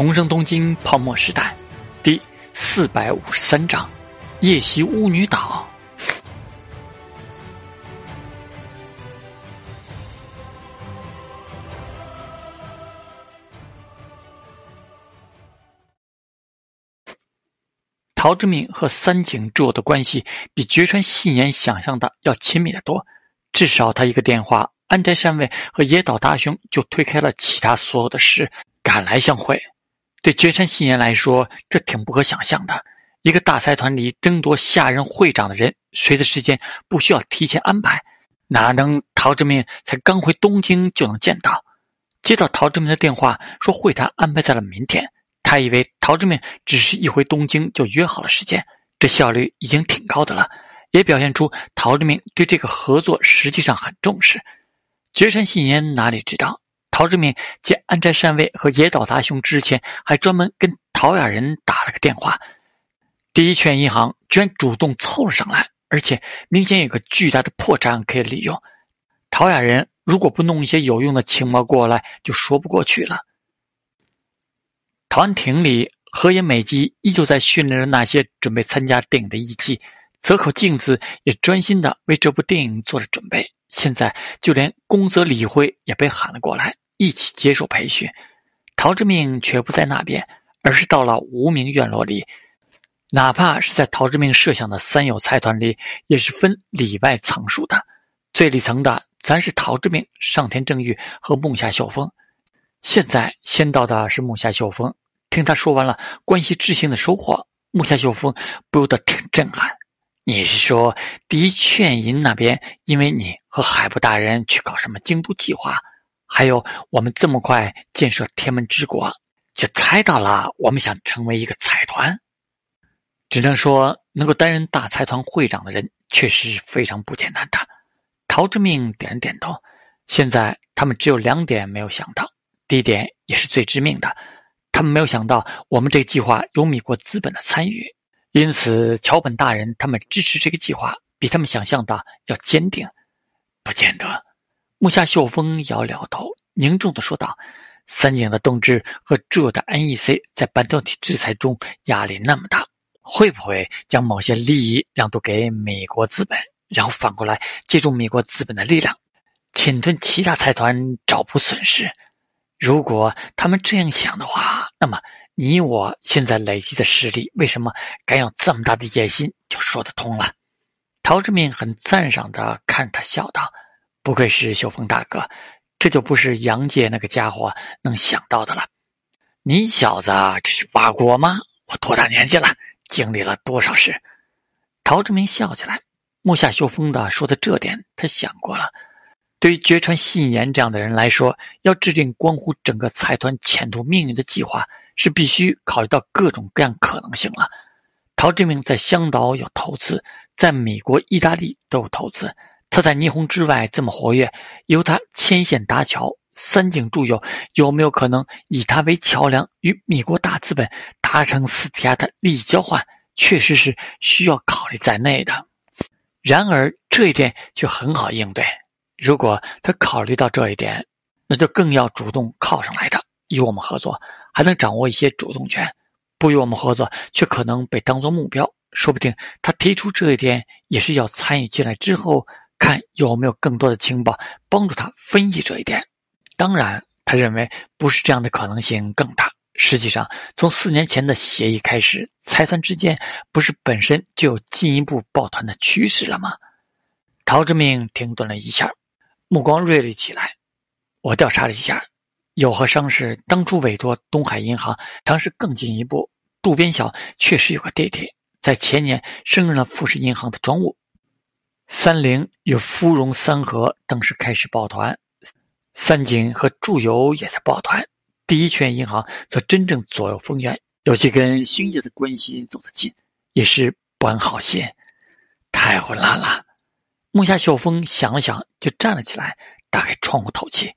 重生东京泡沫时代，第四百五十三章：夜袭巫女岛。陶之命和三井住的关系比绝川信言想象的要亲密的多，至少他一个电话，安斋山卫和野岛大雄就推开了其他所有的事，赶来相会。对绝山信言来说，这挺不可想象的。一个大财团里争夺下任会长的人，谁的时间不需要提前安排？哪能陶志明才刚回东京就能见到？接到陶志明的电话，说会谈安排在了明天。他以为陶志明只是一回东京就约好了时间，这效率已经挺高的了，也表现出陶志明对这个合作实际上很重视。绝山信言哪里知道？陶之命见安斋善卫和野岛达雄之前，还专门跟陶雅人打了个电话。第一券银行居然主动凑了上来，而且明显有个巨大的破绽可以利用。陶雅人如果不弄一些有用的情报过来，就说不过去了。陶安亭里，河野美纪依旧在训练着那些准备参加电影的艺伎，泽口静子也专心的为这部电影做着准备。现在，就连宫泽理惠也被喊了过来。一起接受培训，陶之命却不在那边，而是到了无名院落里。哪怕是在陶之命设想的三友财团里，也是分里外层数的。最里层的，咱是陶之命、上田正玉和木下秀峰。现在先到的是木下秀峰。听他说完了关系之行的收获，木下秀峰不由得挺震撼。你是说第一劝银那边，因为你和海部大人去搞什么京都计划？还有，我们这么快建设天门之国，就猜到了我们想成为一个财团。只能说，能够担任大财团会长的人确实是非常不简单的。陶之命点了点头。现在他们只有两点没有想到，第一点也是最致命的，他们没有想到我们这个计划有米国资本的参与，因此桥本大人他们支持这个计划比他们想象的要坚定。不见得。木下秀峰摇了摇头，凝重的说道：“三井的动志和诸有的 NEC 在半导体制裁中压力那么大，会不会将某些利益让渡给美国资本，然后反过来借助美国资本的力量，侵吞其他财团，找补损失？如果他们这样想的话，那么你我现在累积的实力，为什么敢有这么大的野心，就说得通了。”陶志明很赞赏的看他，笑道。不愧是秀峰大哥，这就不是杨介那个家伙能想到的了。你小子这是挖锅吗？我多大年纪了，经历了多少事？陶志明笑起来。木下秀峰的说的这点，他想过了。对于绝川信言这样的人来说，要制定关乎整个财团前途命运的计划，是必须考虑到各种各样可能性了。陶志明在香岛有投资，在美国、意大利都有投资。他在霓虹之外这么活跃，由他牵线搭桥，三井住友有没有可能以他为桥梁，与米国大资本达成斯提亚的利益交换？确实是需要考虑在内的。然而这一点却很好应对。如果他考虑到这一点，那就更要主动靠上来的，与我们合作，还能掌握一些主动权；不与我们合作，却可能被当作目标。说不定他提出这一点，也是要参与进来之后。看有没有更多的情报帮助他分析这一点。当然，他认为不是这样的可能性更大。实际上，从四年前的协议开始，财团之间不是本身就有进一步抱团的趋势了吗？陶之明停顿了一下，目光锐利起来。我调查了一下，有和商事当初委托东海银行尝试更进一步。渡边晓确实有个弟弟，在前年升任了富士银行的专务。三菱与芙蓉三和当时开始抱团，三井和住友也在抱团，第一圈银行则真正左右逢源，尤其跟兴业的关系走得近，也是不安好心。太混乱了。木下秀峰想了想，就站了起来，打开窗户透气。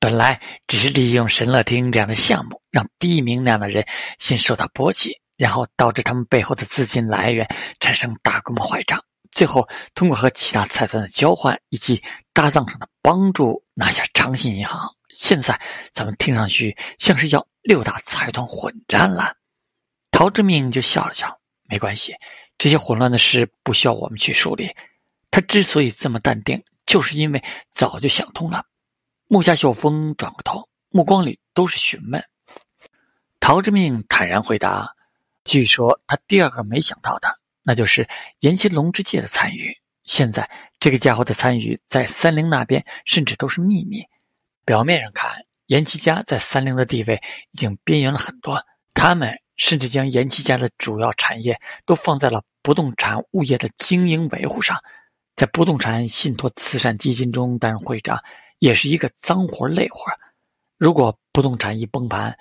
本来只是利用神乐町这样的项目，让第一名那样的人先受到波及，然后导致他们背后的资金来源产生大规模坏账。最后，通过和其他财团的交换以及搭档上的帮助，拿下长信银行。现在咱们听上去像是要六大财团混战了？陶之命就笑了笑，没关系，这些混乱的事不需要我们去梳理。他之所以这么淡定，就是因为早就想通了。木下秀峰转过头，目光里都是询问。陶之命坦然回答：“据说他第二个没想到的，那就是岩崎龙之介的参与。现在这个家伙的参与在三菱那边，甚至都是秘密。表面上看，岩崎家在三菱的地位已经边缘了很多，他们甚至将岩崎家的主要产业都放在了不动产物业的经营维护上。”在不动产信托慈善基金中担任会长，也是一个脏活累活。如果不动产一崩盘，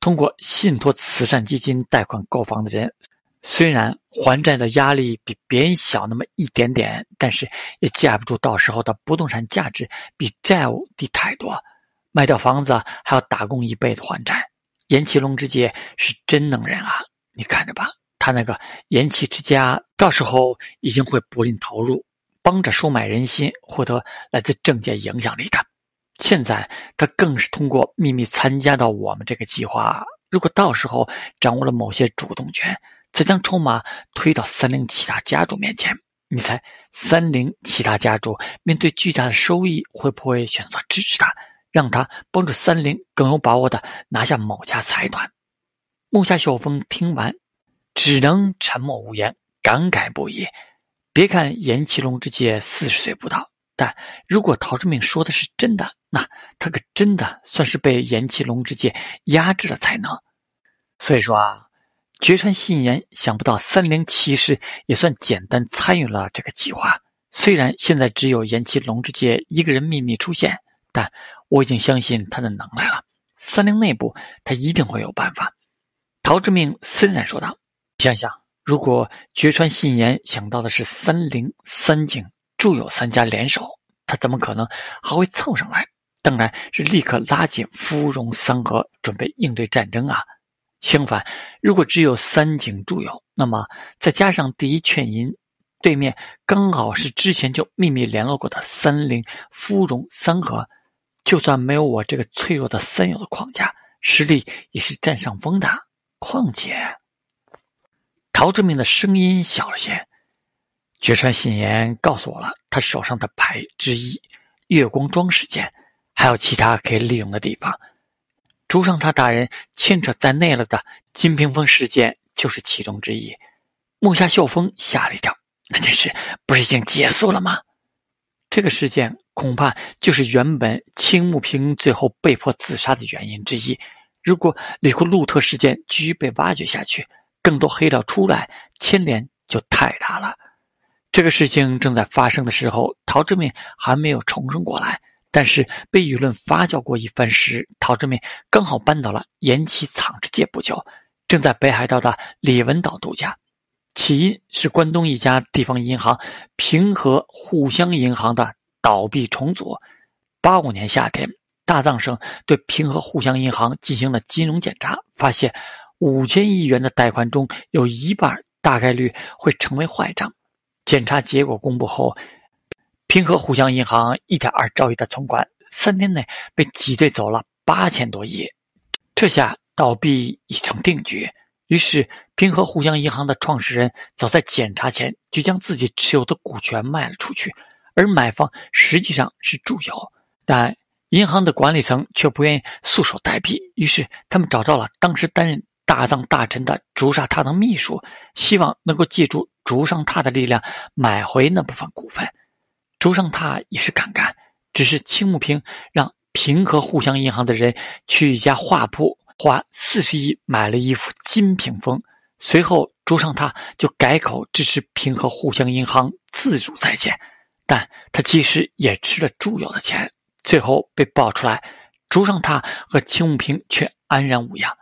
通过信托慈善基金贷款购房的人，虽然还债的压力比别人小那么一点点，但是也架不住到时候的不动产价值比债务低太多。卖掉房子还要打工一辈子还债。严启龙之介是真能人啊！你看着吧，他那个严启之家到时候已经会不吝投入。帮着收买人心，获得来自政界影响力的。现在他更是通过秘密参加到我们这个计划。如果到时候掌握了某些主动权，再将筹码推到三菱其他家族面前，你猜三菱其他家族面对巨大的收益，会不会选择支持他，让他帮助三菱更有把握的拿下某家财团？木下秀峰听完，只能沉默无言，感慨不已。别看严启龙之介四十岁不到，但如果陶志明说的是真的，那他可真的算是被严启龙之介压制了才能。所以说啊，绝川信言想不到三菱骑士也算简单参与了这个计划。虽然现在只有严启龙之介一个人秘密出现，但我已经相信他的能耐了。三菱内部他一定会有办法。陶志明森然说道：“想想。”如果绝川信言想到的是三菱、三井、住友三家联手，他怎么可能还会凑上来？当然是立刻拉紧芙蓉三河，准备应对战争啊！相反，如果只有三井住友，那么再加上第一劝银，对面刚好是之前就秘密联络过的三菱、芙蓉三河，就算没有我这个脆弱的三友的框架，实力也是占上风的。况且。陶志明的声音小了些。绝川信言告诉我了他手上的牌之一——月光庄事件，还有其他可以利用的地方。朱上他大人牵扯在内了的金屏风事件就是其中之一。木下秀风吓了一跳：“那件事不是已经结束了吗？”这个事件恐怕就是原本青木平最后被迫自杀的原因之一。如果里库路特事件继续被挖掘下去，更多黑料出来，牵连就太大了。这个事情正在发生的时候，陶志敏还没有重生过来。但是被舆论发酵过一番时，陶志明刚好搬到了延崎藏之界不久，正在北海道的李文岛度假。起因是关东一家地方银行平和互相银行的倒闭重组。八五年夏天，大藏省对平和互相银行进行了金融检查，发现。五千亿元的贷款中有一半大概率会成为坏账。检查结果公布后，平和互相银行一点二兆亿的存款，三天内被挤兑走了八千多亿。这下倒闭已成定局。于是，平和互相银行的创始人早在检查前就将自己持有的股权卖了出去，而买方实际上是住友。但银行的管理层却不愿意束手待毙，于是他们找到了当时担任。大藏大臣的竹上他的秘书希望能够借助竹上他的力量买回那部分股份。竹上他也是敢干，只是青木平让平和互相银行的人去一家画铺花四十亿买了一幅金屏风。随后竹上他就改口支持平和互相银行自主再建，但他其实也吃了猪友的钱。最后被爆出来，竹上他和青木平却安然无恙。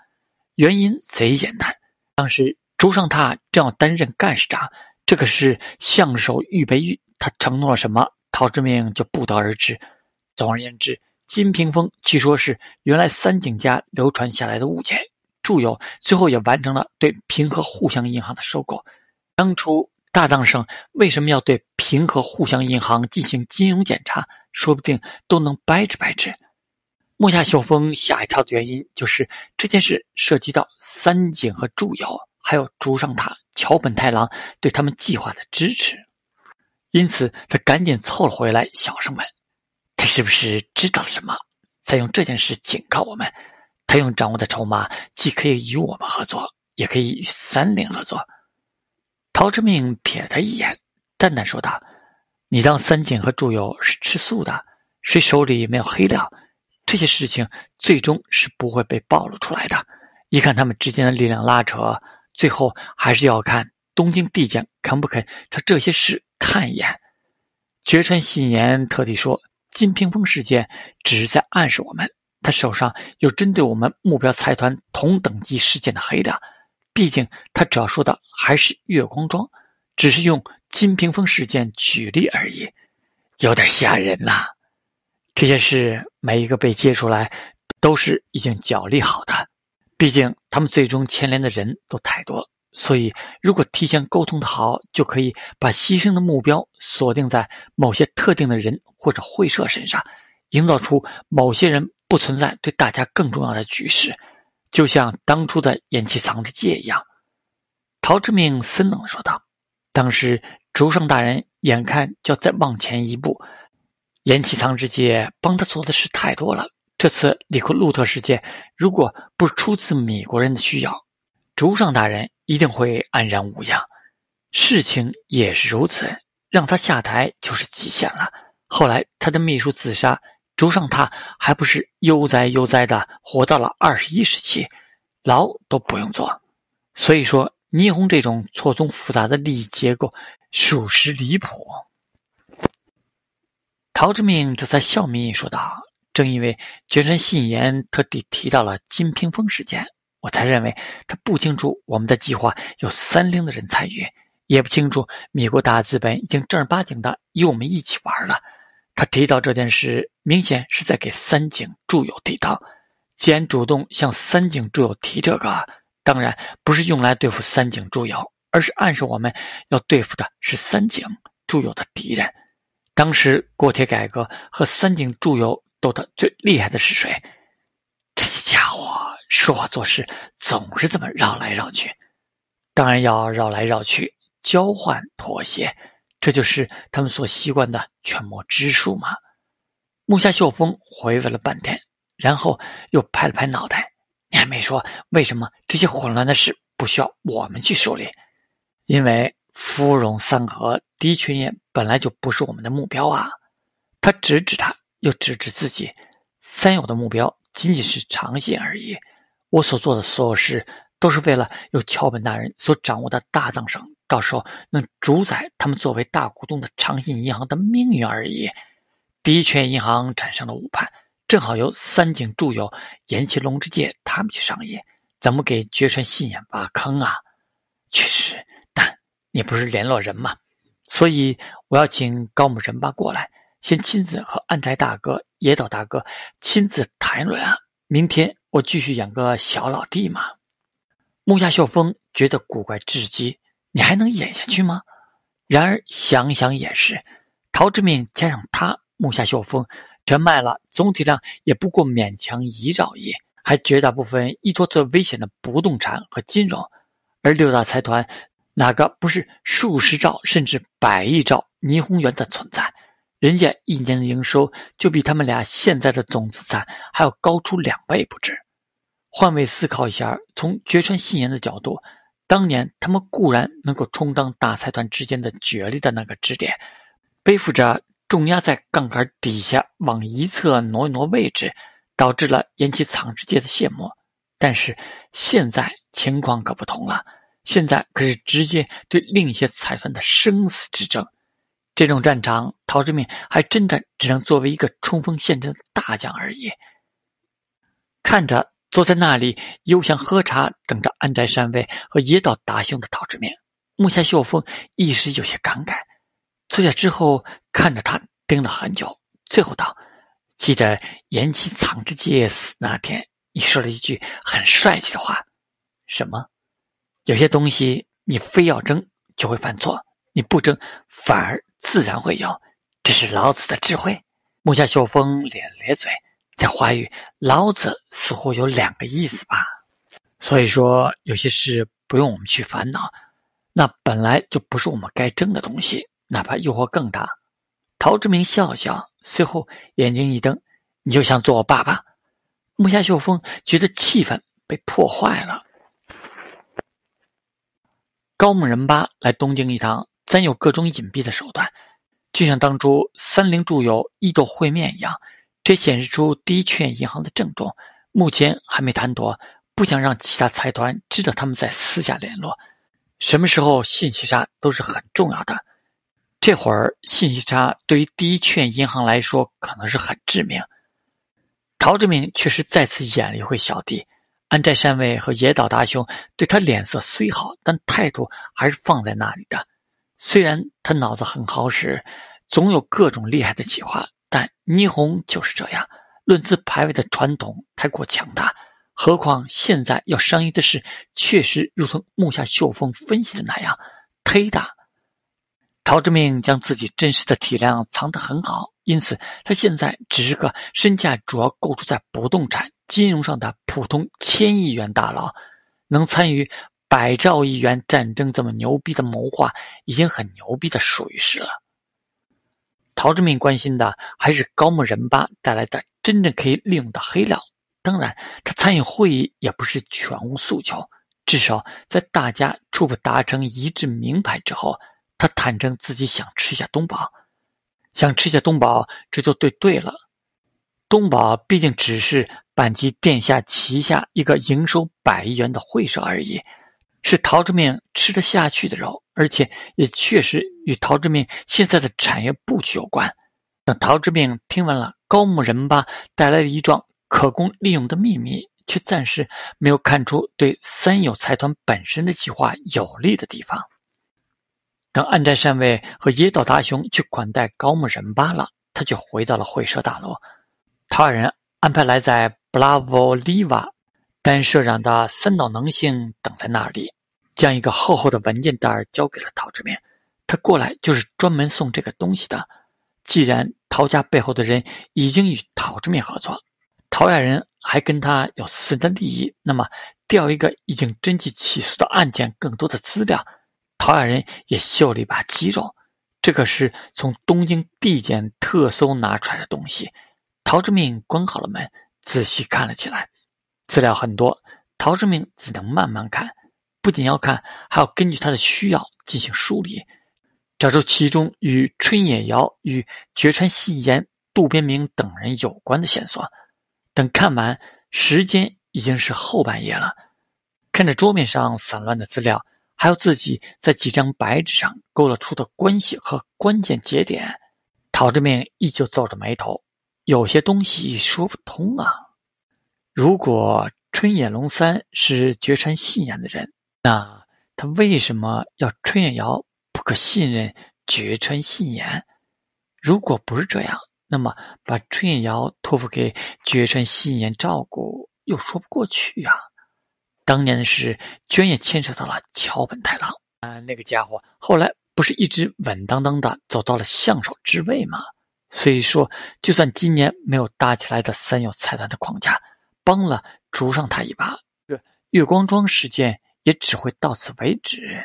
原因贼简单，当时竹上他正要担任干事长，这可是相守预备役，他承诺了什么，陶之命就不得而知。总而言之，金屏风据说是原来三井家流传下来的物件，住友最后也完成了对平和互相银行的收购。当初大藏省为什么要对平和互相银行进行金融检查，说不定都能掰扯掰扯。木下秀峰吓一跳的原因，就是这件事涉及到三井和祝由，还有竹上塔、桥本太郎对他们计划的支持，因此他赶紧凑了回来，小声问：“他是不是知道了什么，在用这件事警告我们？他用掌握的筹码，既可以与我们合作，也可以与三菱合作。”陶之命瞥他一眼，淡淡说道：“你当三井和祝友是吃素的？谁手里没有黑料？”这些事情最终是不会被暴露出来的。一看他们之间的力量拉扯，最后还是要看东京地检肯不肯朝这些事看一眼。绝川信言特地说，金屏风事件只是在暗示我们，他手上有针对我们目标财团同等级事件的黑料。毕竟他主要说的还是月光庄，只是用金屏风事件举例而已，有点吓人呐。这些事每一个被揭出来，都是已经脚力好的。毕竟他们最终牵连的人都太多了，所以如果提前沟通的好，就可以把牺牲的目标锁定在某些特定的人或者会社身上，营造出某些人不存在对大家更重要的局势，就像当初的延期藏之界一样。陶之命森冷说道：“当时竹上大人眼看就要再往前一步。”岩崎藏之介帮他做的事太多了。这次里库路特事件，如果不是出自米国人的需要，竹上大人一定会安然无恙。事情也是如此，让他下台就是极限了。后来他的秘书自杀，竹上他还不是悠哉悠哉的活到了二十一世纪，牢都不用坐。所以说，霓虹这种错综复杂的利益结构，属实离谱。陶之命这才笑眯眯说道：“正因为绝川信言特地提到了金屏风事件，我才认为他不清楚我们的计划有三菱的人参与，也不清楚米国大资本已经正儿八经的与我们一起玩了。他提到这件事，明显是在给三井住友提刀。既然主动向三井住友提这个，当然不是用来对付三井住友，而是暗示我们要对付的是三井住友的敌人。”当时国铁改革和三井住友斗得最厉害的是谁？说话做事总是这么绕来绕去，当然要绕来绕去，交换妥协，这就是他们所习惯的权谋之术嘛。木下秀峰回味了半天，然后又拍了拍脑袋：“你还没说为什么这些混乱的事不需要我们去处理？因为。”芙蓉三河的确也本来就不是我们的目标啊！他指指他，又指指自己。三友的目标仅仅是长线而已。我所做的所有事，都是为了有桥本大人所掌握的大藏省，到时候能主宰他们作为大股东的长信银行的命运而已。第一泉银行产生了误判，正好由三井住友、岩崎龙之介他们去商业，怎么给绝川信彦挖坑啊？确实。但你不是联络人吗？所以我要请高木仁八过来，先亲自和安宅大哥、野岛大哥亲自谈论啊。明天我继续演个小老弟嘛。木下秀峰觉得古怪至极，你还能演下去吗？然而想想也是，陶之命加上他木下秀峰全卖了，总体量也不过勉强一兆亿，还绝大部分依托最危险的不动产和金融，而六大财团。哪个不是数十兆甚至百亿兆霓虹元的存在？人家一年的营收就比他们俩现在的总资产还要高出两倍不止。换位思考一下，从绝川信言的角度，当年他们固然能够充当大财团之间的角力的那个支点，背负着重压在杠杆底下往一侧挪一挪位置，导致了引起藏之界的谢幕。但是现在情况可不同了。现在可是直接对另一些财团的生死之争，这种战场，陶之命还真的只能作为一个冲锋陷阵的大将而已。看着坐在那里悠闲喝茶，等着安宅山位和野岛达兄的陶之命，木下秀峰一时有些感慨。坐下之后，看着他盯了很久，最后道：“记得岩崎藏之介死那天，你说了一句很帅气的话，什么？”有些东西你非要争就会犯错，你不争反而自然会有，这是老子的智慧。木下秀峰咧咧嘴，在华语，老子似乎有两个意思吧。所以说，有些事不用我们去烦恼，那本来就不是我们该争的东西，哪怕诱惑更大。陶志明笑笑，随后眼睛一瞪：“你就想做我爸爸？”木下秀峰觉得气氛被破坏了。高木仁八来东京一趟，咱有各种隐蔽的手段，就像当初三菱住友伊豆会面一样。这显示出第一劝银行的郑重，目前还没谈妥，不想让其他财团知道他们在私下联络。什么时候信息差都是很重要的。这会儿信息差对于第一劝银行来说可能是很致命。陶志明确实再次演了一回小弟，安斋山卫和野岛大雄对他脸色虽好，但态度还是放在那里的。虽然他脑子很好使，总有各种厉害的企划。但霓虹就是这样，论资排位的传统太过强大。何况现在要商议的事，确实如同木下秀峰分析的那样，忒大。陶志明将自己真实的体量藏得很好，因此他现在只是个身价主要构筑在不动产金融上的普通千亿元大佬，能参与百兆亿元战争这么牛逼的谋划，已经很牛逼的属于是了。陶志明关心的还是高木仁八带来的真正可以利用的黑料。当然，他参与会议也不是全无诉求。至少在大家初步达成一致名牌之后，他坦诚自己想吃下东宝，想吃下东宝，这就对对了。东宝毕竟只是阪急殿下旗下一个营收百亿元的会社而已。是陶之命吃得下去的肉，而且也确实与陶之命现在的产业布局有关。等陶之命听完了高木仁八带来的一桩可供利用的秘密，却暂时没有看出对三友财团本身的计划有利的地方。等暗战善卫和野岛大雄去款待高木仁八了，他就回到了会社大楼。他二人安排来在布拉沃利瓦。但社长的三岛能幸等在那里，将一个厚厚的文件袋交给了陶志明。他过来就是专门送这个东西的。既然陶家背后的人已经与陶志明合作，陶家人还跟他有私人的利益，那么调一个已经侦缉起诉的案件更多的资料，陶家人也秀了一把肌肉。这可是从东京地检特搜拿出来的东西。陶志明关好了门，仔细看了起来。资料很多，陶志明只能慢慢看，不仅要看，还要根据他的需要进行梳理，找出其中与春野遥、与绝川信彦、渡边明等人有关的线索。等看完，时间已经是后半夜了。看着桌面上散乱的资料，还有自己在几张白纸上勾勒出的关系和关键节点，陶志明依旧皱着眉头，有些东西说不通啊。如果春野龙三是绝川信彦的人，那他为什么要春野遥不可信任绝川信彦？如果不是这样，那么把春野遥托付给绝川信彦照顾又说不过去呀。当年的事，居然也牵扯到了桥本太郎啊，那个家伙后来不是一直稳当当的走到了相手之位吗？所以说，就算今年没有搭起来的三有财团的框架。帮了竹上他一把，这月光庄事件也只会到此为止。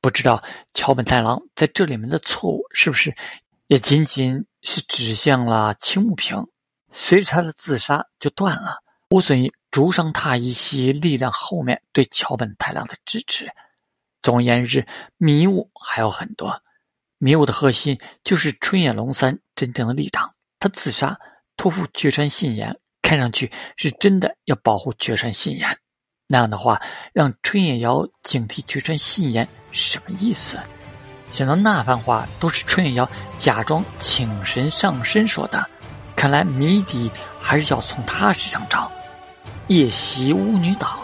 不知道桥本太郎在这里面的错误是不是也仅仅是指向了青木平？随着他的自杀就断了，无损于竹上他一系力量后面对桥本太郎的支持。总而言之，迷雾还有很多。迷雾的核心就是春野龙三真正的立场。他自杀，托付绝川信言。看上去是真的要保护绝川信言，那样的话，让春野瑶警惕绝川信言什么意思？想到那番话都是春野瑶假装请神上身说的，看来谜底还是要从他身上找。夜袭巫女岛。